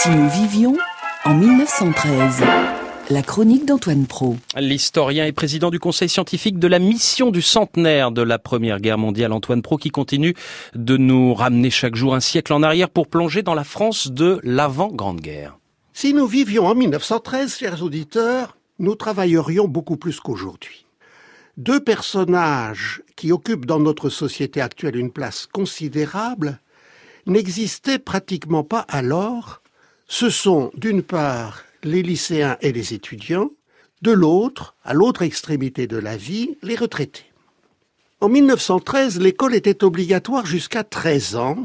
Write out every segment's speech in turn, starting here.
Si nous vivions en 1913. La chronique d'Antoine Pro. L'historien et président du conseil scientifique de la mission du centenaire de la Première Guerre mondiale, Antoine Pro, qui continue de nous ramener chaque jour un siècle en arrière pour plonger dans la France de l'avant-grande guerre. Si nous vivions en 1913, chers auditeurs, nous travaillerions beaucoup plus qu'aujourd'hui. Deux personnages qui occupent dans notre société actuelle une place considérable n'existaient pratiquement pas alors. Ce sont d'une part les lycéens et les étudiants, de l'autre, à l'autre extrémité de la vie, les retraités. En 1913, l'école était obligatoire jusqu'à 13 ans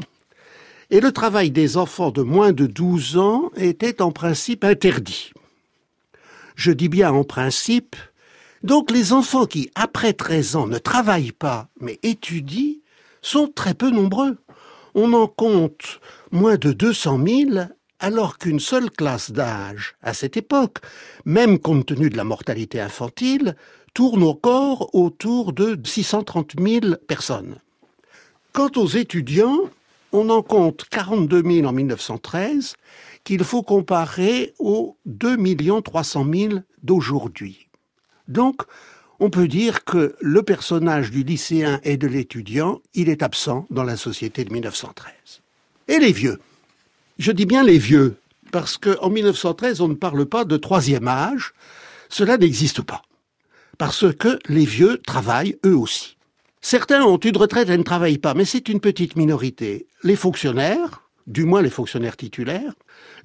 et le travail des enfants de moins de 12 ans était en principe interdit. Je dis bien en principe, donc les enfants qui, après 13 ans, ne travaillent pas mais étudient sont très peu nombreux. On en compte moins de 200 000 alors qu'une seule classe d'âge, à cette époque, même compte tenu de la mortalité infantile, tourne encore autour de 630 000 personnes. Quant aux étudiants, on en compte 42 000 en 1913, qu'il faut comparer aux 2 300 000 d'aujourd'hui. Donc, on peut dire que le personnage du lycéen et de l'étudiant, il est absent dans la société de 1913. Et les vieux? Je dis bien les vieux, parce qu'en 1913, on ne parle pas de troisième âge. Cela n'existe pas. Parce que les vieux travaillent eux aussi. Certains ont une retraite et ne travaillent pas, mais c'est une petite minorité. Les fonctionnaires, du moins les fonctionnaires titulaires,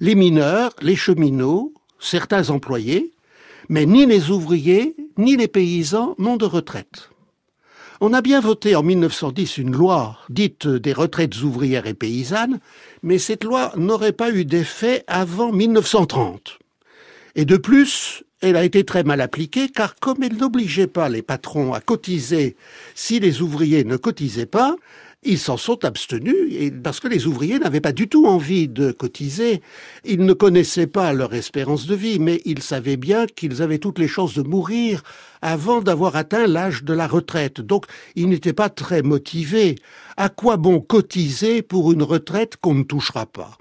les mineurs, les cheminots, certains employés, mais ni les ouvriers, ni les paysans n'ont de retraite. On a bien voté en 1910 une loi dite des retraites ouvrières et paysannes, mais cette loi n'aurait pas eu d'effet avant 1930. Et de plus, elle a été très mal appliquée car comme elle n'obligeait pas les patrons à cotiser si les ouvriers ne cotisaient pas, ils s'en sont abstenus parce que les ouvriers n'avaient pas du tout envie de cotiser. Ils ne connaissaient pas leur espérance de vie, mais ils savaient bien qu'ils avaient toutes les chances de mourir avant d'avoir atteint l'âge de la retraite. Donc, ils n'étaient pas très motivés. À quoi bon cotiser pour une retraite qu'on ne touchera pas?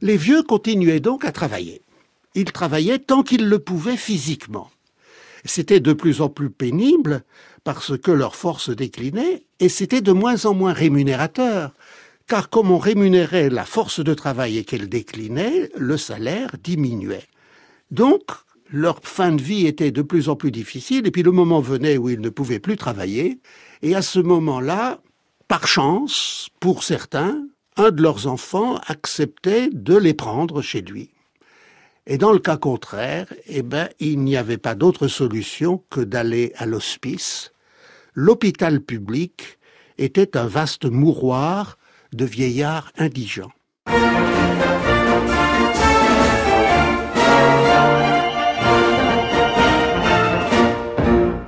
Les vieux continuaient donc à travailler. Ils travaillaient tant qu'ils le pouvaient physiquement. C'était de plus en plus pénible parce que leur force déclinait et c'était de moins en moins rémunérateur. Car comme on rémunérait la force de travail et qu'elle déclinait, le salaire diminuait. Donc, leur fin de vie était de plus en plus difficile et puis le moment venait où ils ne pouvaient plus travailler. Et à ce moment-là, par chance, pour certains, un de leurs enfants acceptait de les prendre chez lui. Et dans le cas contraire, eh ben, il n'y avait pas d'autre solution que d'aller à l'hospice. L'hôpital public était un vaste mouroir de vieillards indigents.